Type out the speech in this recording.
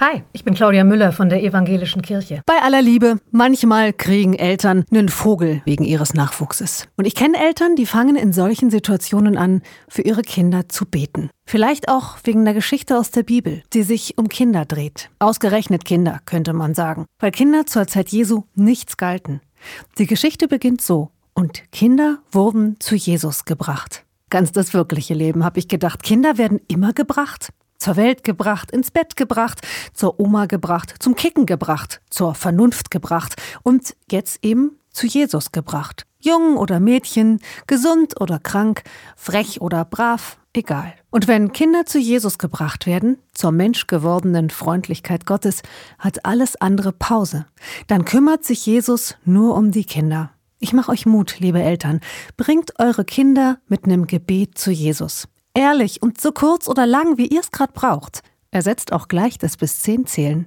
Hi, ich bin Claudia Müller von der Evangelischen Kirche. Bei aller Liebe, manchmal kriegen Eltern einen Vogel wegen ihres Nachwuchses. Und ich kenne Eltern, die fangen in solchen Situationen an, für ihre Kinder zu beten. Vielleicht auch wegen einer Geschichte aus der Bibel, die sich um Kinder dreht. Ausgerechnet Kinder, könnte man sagen. Weil Kinder zur Zeit Jesu nichts galten. Die Geschichte beginnt so. Und Kinder wurden zu Jesus gebracht. Ganz das wirkliche Leben, habe ich gedacht. Kinder werden immer gebracht zur Welt gebracht, ins Bett gebracht, zur Oma gebracht, zum Kicken gebracht, zur Vernunft gebracht und jetzt eben zu Jesus gebracht. Jung oder Mädchen, gesund oder krank, frech oder brav, egal. Und wenn Kinder zu Jesus gebracht werden, zur menschgewordenen Freundlichkeit Gottes, hat alles andere Pause. Dann kümmert sich Jesus nur um die Kinder. Ich mache euch Mut, liebe Eltern. Bringt eure Kinder mit einem Gebet zu Jesus. Ehrlich und so kurz oder lang, wie ihr es gerade braucht. Ersetzt auch gleich das bis zehn zählen.